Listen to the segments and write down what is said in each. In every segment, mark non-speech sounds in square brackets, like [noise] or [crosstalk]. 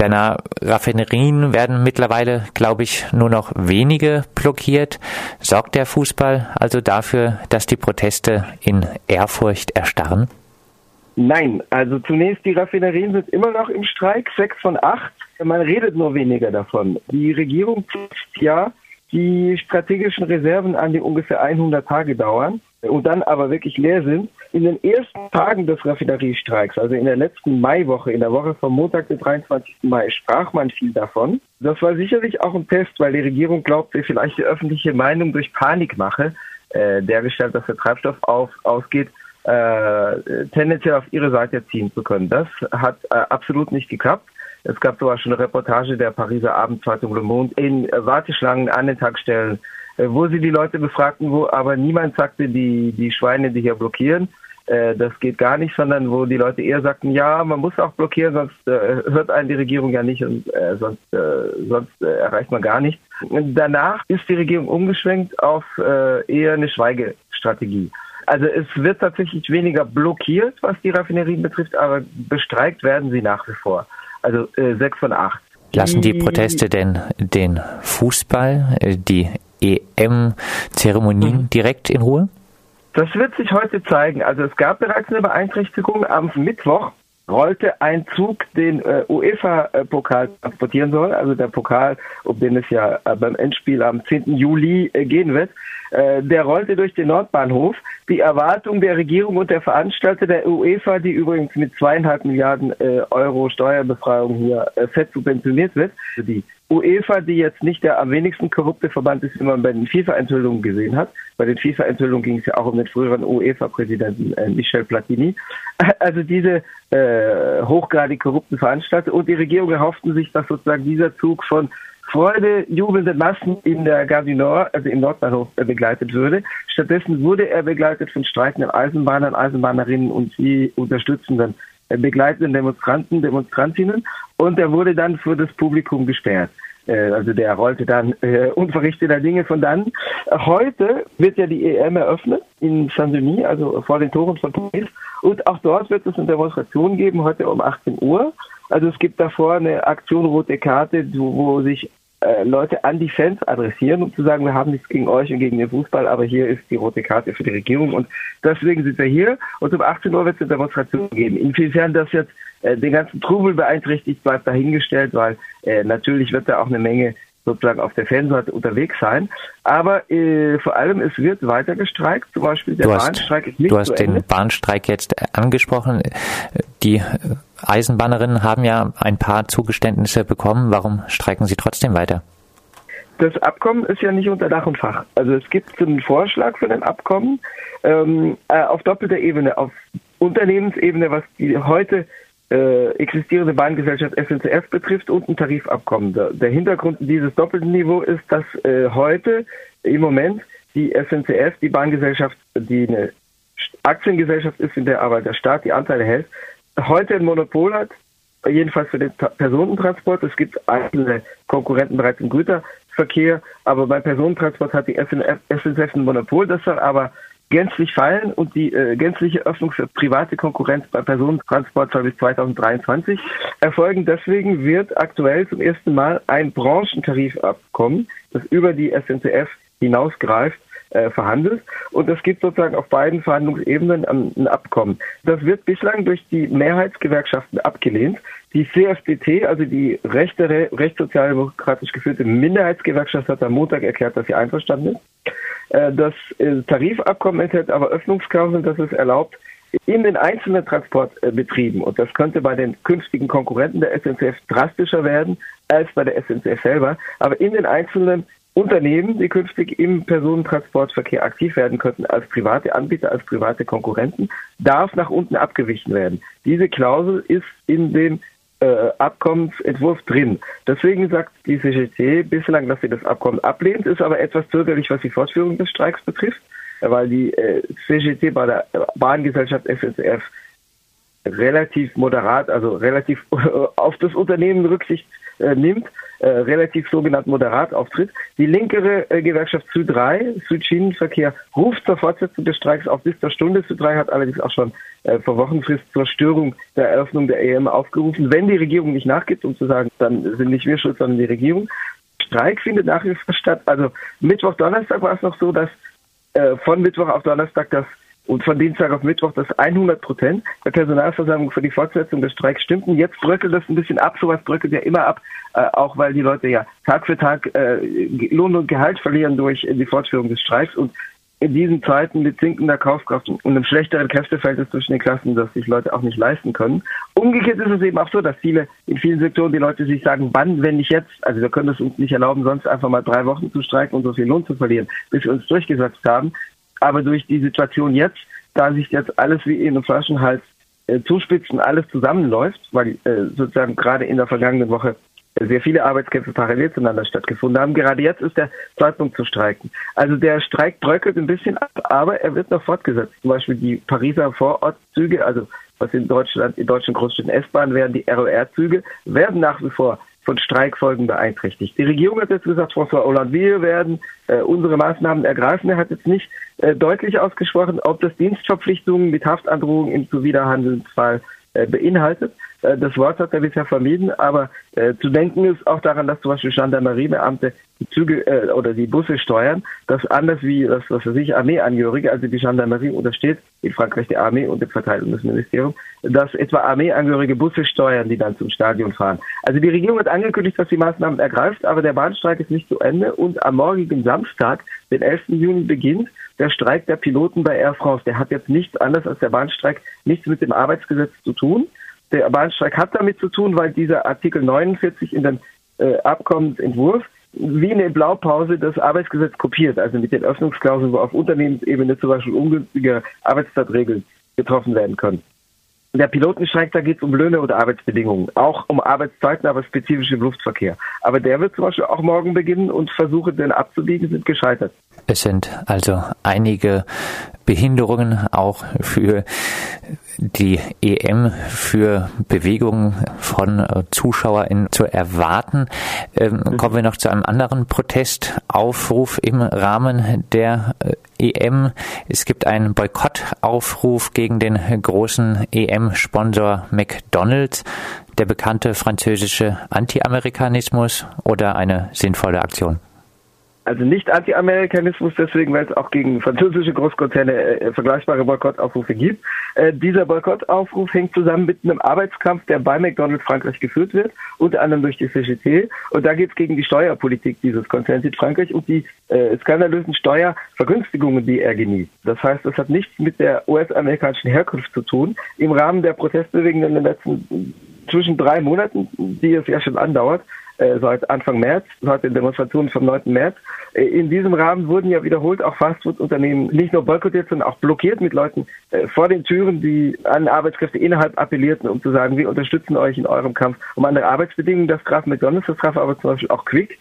Deiner Raffinerien werden mittlerweile, glaube ich, nur noch wenige blockiert. Sorgt der Fußball also dafür, dass die Proteste in Ehrfurcht erstarren? Nein, also zunächst, die Raffinerien sind immer noch im Streik, sechs von acht. Man redet nur weniger davon. Die Regierung prüft ja die strategischen Reserven an, die ungefähr 100 Tage dauern und dann aber wirklich leer sind. In den ersten Tagen des Raffineriestreiks, also in der letzten Maiwoche, in der Woche vom Montag, den 23. Mai, sprach man viel davon. Das war sicherlich auch ein Test, weil die Regierung glaubte, vielleicht die öffentliche Meinung durch Panikmache, äh, dergestalt, dass der Treibstoff auf, ausgeht, äh, tendenziell auf ihre Seite ziehen zu können. Das hat äh, absolut nicht geklappt. Es gab sogar schon eine Reportage der Pariser Abendzeitung Le Monde in Warteschlangen an den Tankstellen, wo sie die Leute befragten, wo aber niemand sagte, die, die Schweine, die hier blockieren, äh, das geht gar nicht, sondern wo die Leute eher sagten, ja, man muss auch blockieren, sonst äh, hört einen die Regierung ja nicht und äh, sonst, äh, sonst äh, erreicht man gar nichts. Danach ist die Regierung umgeschwenkt auf äh, eher eine Schweigestrategie. Also es wird tatsächlich weniger blockiert, was die Raffinerien betrifft, aber bestreikt werden sie nach wie vor. Also äh, sechs von acht. Lassen die Proteste denn den Fußball, äh, die EM-Zeremonien mhm. direkt in Ruhe? Das wird sich heute zeigen. Also es gab bereits eine Beeinträchtigung am Mittwoch rollte ein Zug den äh, UEFA-Pokal transportieren soll, also der Pokal, um den es ja äh, beim Endspiel am 10. Juli äh, gehen wird. Äh, der rollte durch den Nordbahnhof. Die Erwartung der Regierung und der Veranstalter der UEFA, die übrigens mit zweieinhalb Milliarden äh, Euro Steuerbefreiung hier äh, fett subventioniert wird, also die UEFA, die jetzt nicht der am wenigsten korrupte Verband ist, wie man bei den FIFA-Enthüllungen gesehen hat. Bei den FIFA-Enthüllungen ging es ja auch um den früheren UEFA-Präsidenten äh, Michel Platini. [laughs] Also diese äh, hochgradig korrupten Veranstalter und die Regierung erhofften sich, dass sozusagen dieser Zug von Freude jubelnden Massen in der Gare Nord, also im Nordbahnhof, äh, begleitet würde. Stattdessen wurde er begleitet von streikenden Eisenbahnern, Eisenbahnerinnen und sie unterstützenden äh, begleitenden Demonstranten, Demonstrantinnen und er wurde dann für das Publikum gesperrt. Äh, also der rollte dann äh, unverrichteter Dinge von dann. Heute wird ja die EM eröffnet in Saint-Denis, also vor den Toren von Paris. Und auch dort wird es eine Demonstration geben, heute um 18 Uhr. Also es gibt davor eine Aktion Rote Karte, wo, wo sich äh, Leute an die Fans adressieren, um zu sagen, wir haben nichts gegen euch und gegen den Fußball, aber hier ist die rote Karte für die Regierung und deswegen sind wir hier und um 18 Uhr wird es eine Demonstration geben. Inwiefern das jetzt äh, den ganzen Trubel beeinträchtigt, bleibt dahingestellt, weil äh, natürlich wird da auch eine Menge sozusagen auf der Fanseite unterwegs sein. Aber äh, vor allem, es wird weiter gestreikt. Zum Beispiel der du hast, Bahnstreik ist nicht Du hast den Bahnstreik jetzt angesprochen. Die Eisenbahnerinnen haben ja ein paar Zugeständnisse bekommen. Warum streiken sie trotzdem weiter? Das Abkommen ist ja nicht unter Dach und Fach. Also es gibt einen Vorschlag für ein Abkommen ähm, äh, auf doppelter Ebene, auf Unternehmensebene, was die heute äh, existierende Bahngesellschaft SNCF betrifft und ein Tarifabkommen. Der, der Hintergrund dieses doppelten Niveau ist, dass äh, heute im Moment die SNCF, die Bahngesellschaft, die eine Aktiengesellschaft ist, in der aber der Staat die Anteile hält, heute ein Monopol hat, jedenfalls für den Personentransport. Es gibt einzelne Konkurrenten bereits im Güterverkehr, aber beim Personentransport hat die SNCF ein Monopol. Das soll aber gänzlich fallen und die äh, gänzliche Öffnung für private Konkurrenz bei Personentransport soll bis 2023 erfolgen. Deswegen wird aktuell zum ersten Mal ein Branchentarifabkommen, das über die SNCF hinausgreift, äh, verhandelt. Und es gibt sozusagen auf beiden Verhandlungsebenen ein, ein Abkommen. Das wird bislang durch die Mehrheitsgewerkschaften abgelehnt. Die CFDT, also die rechte, rechtssozialdemokratisch geführte Minderheitsgewerkschaft, hat am Montag erklärt, dass sie einverstanden ist. Äh, das äh, Tarifabkommen enthält aber Öffnungsklauseln, dass es erlaubt, in den einzelnen Transportbetrieben, und das könnte bei den künftigen Konkurrenten der SNCF drastischer werden als bei der SNCF selber, aber in den einzelnen Unternehmen, die künftig im Personentransportverkehr aktiv werden könnten als private Anbieter, als private Konkurrenten, darf nach unten abgewichen werden. Diese Klausel ist in dem äh, Abkommensentwurf drin. Deswegen sagt die CGT bislang, dass sie das Abkommen ablehnt, ist aber etwas zögerlich, was die Fortführung des Streiks betrifft, weil die äh, CGT bei der Bahngesellschaft SNCF relativ moderat, also relativ [laughs] auf das Unternehmen Rücksicht äh, nimmt, äh, relativ sogenannt moderat auftritt. Die linkere äh, Gewerkschaft Sü3, Südschienenverkehr, ruft zur Fortsetzung des Streiks auf bis zur Stunde. Sü3 hat allerdings auch schon äh, vor Wochenfrist zur Störung der Eröffnung der EM aufgerufen. Wenn die Regierung nicht nachgibt, um zu sagen, dann sind nicht wir schuld, sondern die Regierung. Streik findet nach wie vor statt. Also Mittwoch, Donnerstag war es noch so, dass äh, von Mittwoch auf Donnerstag das und von Dienstag auf Mittwoch das 100 Prozent der Personalversammlung für die Fortsetzung des Streiks stimmten. Jetzt bröckelt das ein bisschen ab. Sowas bröckelt ja immer ab, äh, auch weil die Leute ja Tag für Tag äh, Lohn und Gehalt verlieren durch die Fortführung des Streiks. Und in diesen Zeiten mit sinkender Kaufkraft und einem schlechteren Kräfteverhältnis zwischen den Klassen, dass sich Leute auch nicht leisten können. Umgekehrt ist es eben auch so, dass viele in vielen Sektoren die Leute sich sagen, wann, wenn nicht jetzt, also wir können es uns nicht erlauben, sonst einfach mal drei Wochen zu streiken und so viel Lohn zu verlieren, bis wir uns durchgesetzt haben. Aber durch die Situation jetzt, da sich jetzt alles wie in einem Flaschenhals äh, zuspitzt und alles zusammenläuft, weil äh, sozusagen gerade in der vergangenen Woche sehr viele Arbeitskämpfe parallel zueinander stattgefunden haben. Gerade jetzt ist der Zeitpunkt zu streiken. Also der Streik bröckelt ein bisschen ab, aber er wird noch fortgesetzt. Zum Beispiel die Pariser Vorortzüge, also was in Deutschland, in deutschen Großstädten S-Bahn wären, die ROR-Züge, werden nach wie vor von Streikfolgen beeinträchtigt. Die Regierung hat jetzt gesagt, François Hollande, wir werden äh, unsere Maßnahmen ergreifen. Er hat jetzt nicht äh, deutlich ausgesprochen, ob das Dienstverpflichtungen mit Haftandrohung im Zuwiderhandelsfall beinhaltet. Äh, das Wort hat er bisher vermieden, aber äh, zu denken ist auch daran, dass zum Beispiel Gendarmeriebeamte die Züge äh, oder die Busse steuern, das anders wie das, was für sich Armeeangehörige, also die Gendarmerie untersteht in Frankreich die Armee und dem Verteidigungsministerium, dass etwa Armeeangehörige Busse steuern, die dann zum Stadion fahren. Also die Regierung hat angekündigt, dass sie Maßnahmen ergreift, aber der Bahnstreik ist nicht zu Ende und am morgigen Samstag, den 11. Juni, beginnt der Streik der Piloten bei Air France. Der hat jetzt nichts anderes als der Bahnstreik, nichts mit dem Arbeitsgesetz zu tun. Der Bahnstreik hat damit zu tun, weil dieser Artikel 49 in den äh, Abkommensentwurf wie eine Blaupause das Arbeitsgesetz kopiert, also mit den Öffnungsklauseln, wo auf Unternehmensebene zum Beispiel ungünstige Arbeitszeitregeln getroffen werden können. Der Pilotenstreik, da geht es um Löhne oder Arbeitsbedingungen, auch um Arbeitszeiten, aber spezifisch im Luftverkehr. Aber der wird zum Beispiel auch morgen beginnen und Versuche, den abzubiegen, sind gescheitert. Es sind also einige Behinderungen auch für die EM für Bewegungen von ZuschauerInnen zu erwarten. Ähm, mhm. Kommen wir noch zu einem anderen Protestaufruf im Rahmen der äh, EM. Es gibt einen Boykottaufruf gegen den großen EM-Sponsor McDonald's. Der bekannte französische Anti-Amerikanismus oder eine sinnvolle Aktion? Also nicht Anti-Amerikanismus deswegen, weil es auch gegen französische Großkonzerne äh, vergleichbare Boykottaufrufe gibt. Äh, dieser Boykottaufruf hängt zusammen mit einem Arbeitskampf, der bei McDonald's Frankreich geführt wird, unter anderem durch die CGT. Und da geht es gegen die Steuerpolitik dieses Konzerns in Frankreich und die äh, skandalösen Steuervergünstigungen, die er genießt. Das heißt, das hat nichts mit der US-amerikanischen Herkunft zu tun. Im Rahmen der Protestbewegung in den letzten zwischen drei Monaten, die es ja schon andauert, äh, seit Anfang März, seit den Demonstrationen vom 9. März. Äh, in diesem Rahmen wurden ja wiederholt auch Fastfood-Unternehmen nicht nur boykottiert, sondern auch blockiert mit Leuten äh, vor den Türen, die an Arbeitskräfte innerhalb appellierten, um zu sagen, wir unterstützen euch in eurem Kampf um andere Arbeitsbedingungen. Das traf McDonalds, das traf aber zum Beispiel auch Quick.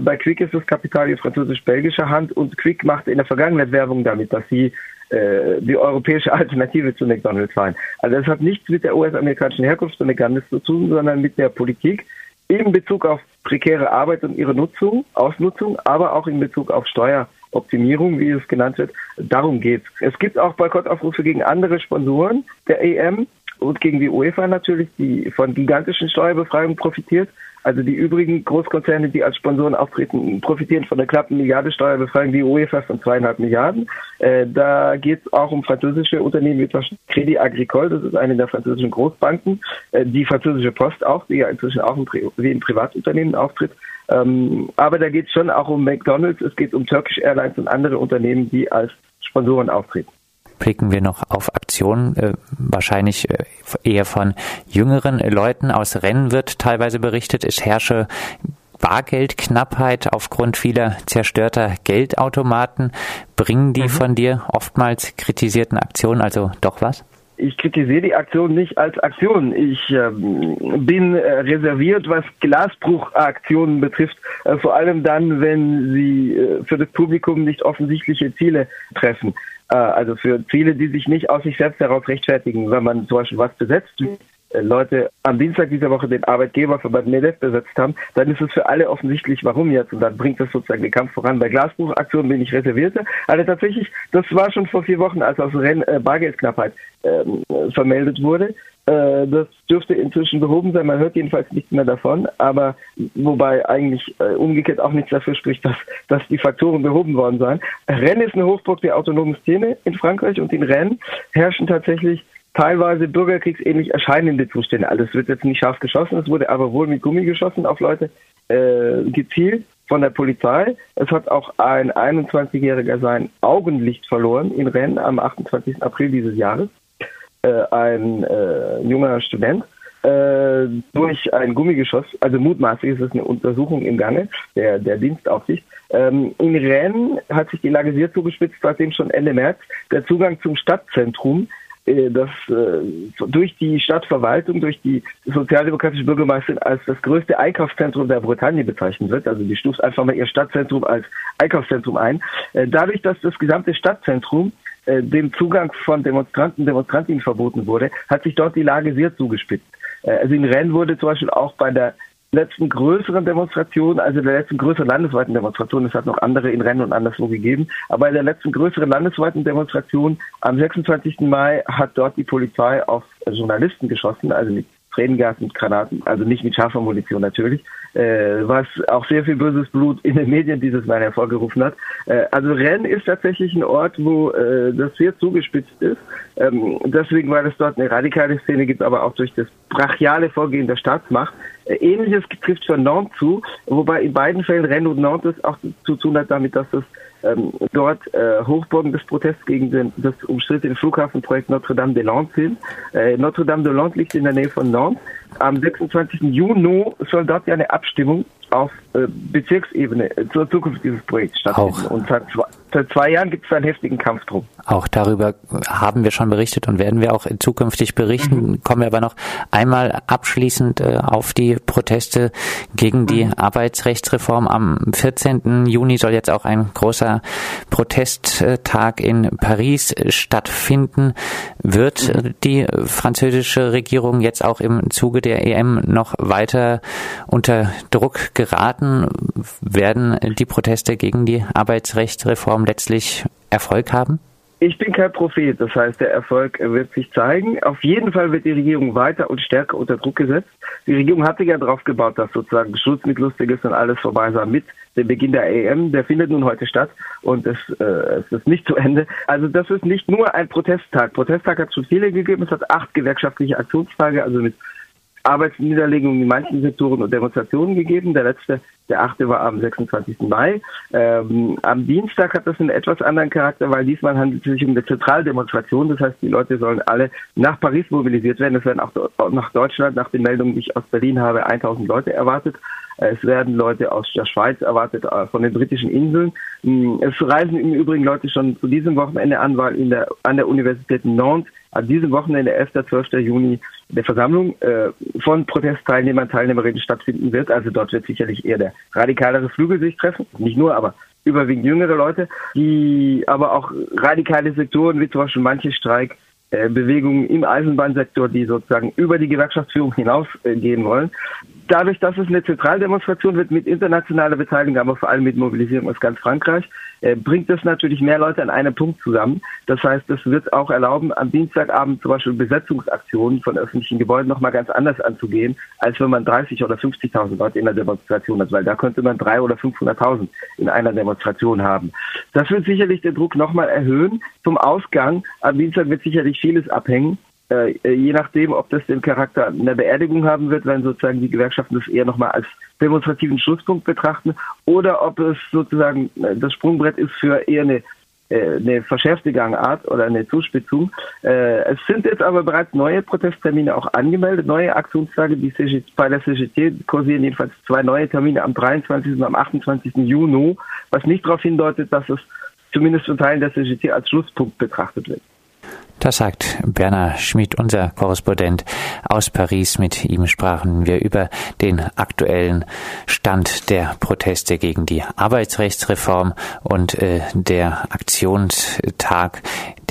Bei Quick ist das Kapital in französisch-belgischer Hand und Quick machte in der Vergangenheit Werbung damit, dass sie die europäische [laughs] Alternative zu McDonalds waren. Also das hat nichts mit der US-amerikanischen Herkunft von McDonalds zu tun, sondern mit der Politik, in Bezug auf prekäre Arbeit und ihre Nutzung, Ausnutzung, aber auch in Bezug auf Steueroptimierung, wie es genannt wird. Darum geht es. Es gibt auch Boykottaufrufe gegen andere Sponsoren der EM und gegen die UEFA natürlich, die von gigantischen Steuerbefreiungen profitiert. Also die übrigen Großkonzerne, die als Sponsoren auftreten, profitieren von der knappen Milliarde Steuerbefreiung, die UEFA von zweieinhalb Milliarden. Äh, da geht es auch um französische Unternehmen wie zum Credit Agricole, das ist eine der französischen Großbanken, äh, die französische Post auch, die ja inzwischen auch im, wie ein Privatunternehmen auftritt. Ähm, aber da geht es schon auch um McDonalds, es geht um Turkish Airlines und andere Unternehmen, die als Sponsoren auftreten blicken wir noch auf Aktionen, äh, wahrscheinlich äh, eher von jüngeren Leuten. Aus Rennen wird teilweise berichtet, es herrsche Bargeldknappheit aufgrund vieler zerstörter Geldautomaten. Bringen die mhm. von dir oftmals kritisierten Aktionen also doch was? ich kritisiere die Aktion nicht als Aktion. Ich ähm, bin äh, reserviert, was Glasbruchaktionen betrifft, äh, vor allem dann, wenn sie äh, für das Publikum nicht offensichtliche Ziele treffen. Also für Ziele, die sich nicht aus sich selbst heraus rechtfertigen, wenn man zum Beispiel was besetzt, äh, Leute am Dienstag dieser Woche den Arbeitgeberverband MEDEF besetzt haben, dann ist es für alle offensichtlich, warum jetzt. Und dann bringt das sozusagen den Kampf voran. Bei Glasbuchaktionen bin ich reservierte. Also tatsächlich, das war schon vor vier Wochen, als aus Renn äh, Bargeldknappheit ähm, vermeldet wurde. Äh, das dürfte inzwischen behoben sein. Man hört jedenfalls nichts mehr davon. Aber wobei eigentlich äh, umgekehrt auch nichts dafür spricht, dass, dass die Faktoren behoben worden seien. Rennes ist eine Hochburg der autonomen Szene in Frankreich und in Rennes herrschen tatsächlich teilweise bürgerkriegsähnlich erscheinende Zustände. Also es wird jetzt nicht scharf geschossen, es wurde aber wohl mit Gummi geschossen auf Leute, äh, gezielt von der Polizei. Es hat auch ein 21-Jähriger sein Augenlicht verloren in Rennes am 28. April dieses Jahres. Äh, ein äh, junger Student äh, durch ein Gummigeschoss, also mutmaßlich ist es eine Untersuchung im Gange der, der Dienstaufsicht. Ähm, in Rennes hat sich die Lage sehr zugespitzt, seitdem schon Ende März der Zugang zum Stadtzentrum äh, das äh, durch die Stadtverwaltung, durch die sozialdemokratische Bürgermeisterin als das größte Einkaufszentrum der Bretagne bezeichnet wird. Also die stuft einfach mal ihr Stadtzentrum als Einkaufszentrum ein. Äh, dadurch, dass das gesamte Stadtzentrum dem Zugang von Demonstranten, Demonstrantinnen verboten wurde, hat sich dort die Lage sehr zugespitzt. Also in Rennes wurde zum Beispiel auch bei der letzten größeren Demonstration, also der letzten größeren landesweiten Demonstration, es hat noch andere in Rennen und anderswo gegeben, aber in der letzten größeren landesweiten Demonstration am 26. Mai hat dort die Polizei auf Journalisten geschossen, also mit Tränengas und Granaten, also nicht mit scharfer Munition natürlich, äh, was auch sehr viel böses Blut in den Medien dieses Mal hervorgerufen hat. Äh, also Rennes ist tatsächlich ein Ort, wo äh, das sehr zugespitzt ist. Ähm, deswegen, weil es dort eine radikale Szene gibt, aber auch durch das brachiale Vorgehen der Staatsmacht. Äh, Ähnliches trifft für Nantes zu, wobei in beiden Fällen Rennes und Nantes auch zu tun hat damit, dass es ähm, dort äh, Hochburgen des Protests gegen den, das umstrittene Flughafenprojekt Notre-Dame-de-Landes sind. Äh, Notre-Dame-de-Landes liegt in der Nähe von Nantes. Am 26. Juni soll dort ja eine Abstimmung auf äh, Bezirksebene äh, zur Zukunft dieses Projekts stattfinden. Auch. Und seit zwei, seit zwei Jahren gibt es einen heftigen Kampf drum. Auch darüber haben wir schon berichtet und werden wir auch zukünftig berichten. Mhm. Kommen wir aber noch einmal abschließend äh, auf die Proteste gegen die mhm. Arbeitsrechtsreform. Am 14. Juni soll jetzt auch ein großer Protesttag in Paris stattfinden. Wird mhm. die französische Regierung jetzt auch im Zuge der EM noch weiter unter Druck geraten? Werden die Proteste gegen die Arbeitsrechtsreform letztlich Erfolg haben? Ich bin kein Prophet, das heißt, der Erfolg wird sich zeigen. Auf jeden Fall wird die Regierung weiter und stärker unter Druck gesetzt. Die Regierung hatte ja darauf gebaut, dass sozusagen Schutz mit Lustiges und alles vorbei sei mit dem Beginn der EM. Der findet nun heute statt und es, äh, es ist nicht zu Ende. Also das ist nicht nur ein Protesttag. Protesttag hat schon viele gegeben. Es hat acht gewerkschaftliche Aktionstage, also mit Arbeitsniederlegungen in manchen Sektoren und Demonstrationen gegeben. Der letzte, der achte, war am 26. Mai. Ähm, am Dienstag hat das einen etwas anderen Charakter, weil diesmal handelt es sich um eine Zentraldemonstration. Das heißt, die Leute sollen alle nach Paris mobilisiert werden. Es werden auch nach Deutschland, nach den Meldungen, die ich aus Berlin habe, 1000 Leute erwartet. Es werden Leute aus der Schweiz erwartet, äh, von den britischen Inseln. Hm, es reisen im Übrigen Leute schon zu diesem Wochenende an, weil in der, an der Universität Nantes an diesem Wochenende, 11. 12. Juni, eine Versammlung äh, von Protestteilnehmern, Teilnehmerinnen stattfinden wird. Also dort wird sicherlich eher der radikalere Flügel sich treffen. Nicht nur, aber überwiegend jüngere Leute, die aber auch radikale Sektoren, wie zum Beispiel manche Streik, Bewegungen im Eisenbahnsektor, die sozusagen über die Gewerkschaftsführung hinausgehen wollen. Dadurch, dass es eine Zentraldemonstration wird mit internationaler Beteiligung, aber vor allem mit Mobilisierung aus ganz Frankreich, äh, bringt das natürlich mehr Leute an einem Punkt zusammen. Das heißt, es wird auch erlauben, am Dienstagabend zum Beispiel Besetzungsaktionen von öffentlichen Gebäuden nochmal ganz anders anzugehen, als wenn man 30 oder 50.000 Leute in der Demonstration hat, weil da könnte man drei oder 500.000 in einer Demonstration haben. Das wird sicherlich den Druck nochmal erhöhen. Zum Ausgang am Dienstag wird sicherlich vieles abhängen. Äh, je nachdem, ob das den Charakter einer Beerdigung haben wird, wenn sozusagen die Gewerkschaften das eher nochmal als demonstrativen Schlusspunkt betrachten, oder ob es sozusagen äh, das Sprungbrett ist für eher eine, äh, eine verschärfte Gangart oder eine Zuspitzung. Es sind jetzt aber bereits neue Protesttermine auch angemeldet, neue Aktionstage. Die CGT, bei der CGT kursieren jedenfalls zwei neue Termine am 23. und am 28. Juni, was nicht darauf hindeutet, dass es zumindest von Teilen der CGT als Schlusspunkt betrachtet wird. Das sagt Bernhard Schmid, unser Korrespondent aus Paris. Mit ihm sprachen wir über den aktuellen Stand der Proteste gegen die Arbeitsrechtsreform und äh, der Aktionstag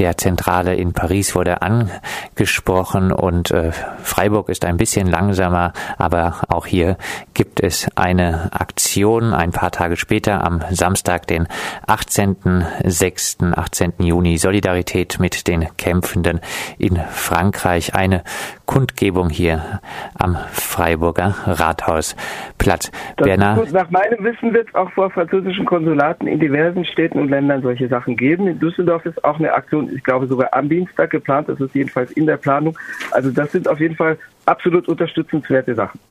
der Zentrale in Paris wurde angesprochen und äh, Freiburg ist ein bisschen langsamer, aber auch hier gibt es eine Aktion ein paar Tage später am Samstag, den 18.06., 18. Juni, Solidarität mit den Kämpfenden in Frankreich. Eine Kundgebung hier am Freiburger Rathausplatz. Bernhard. Nach meinem Wissen wird es auch vor französischen Konsulaten in diversen Städten und Ländern solche Sachen geben. In Düsseldorf ist auch eine Aktion ich glaube sogar am Dienstag geplant. Das ist jedenfalls in der Planung. Also das sind auf jeden Fall absolut unterstützenswerte Sachen.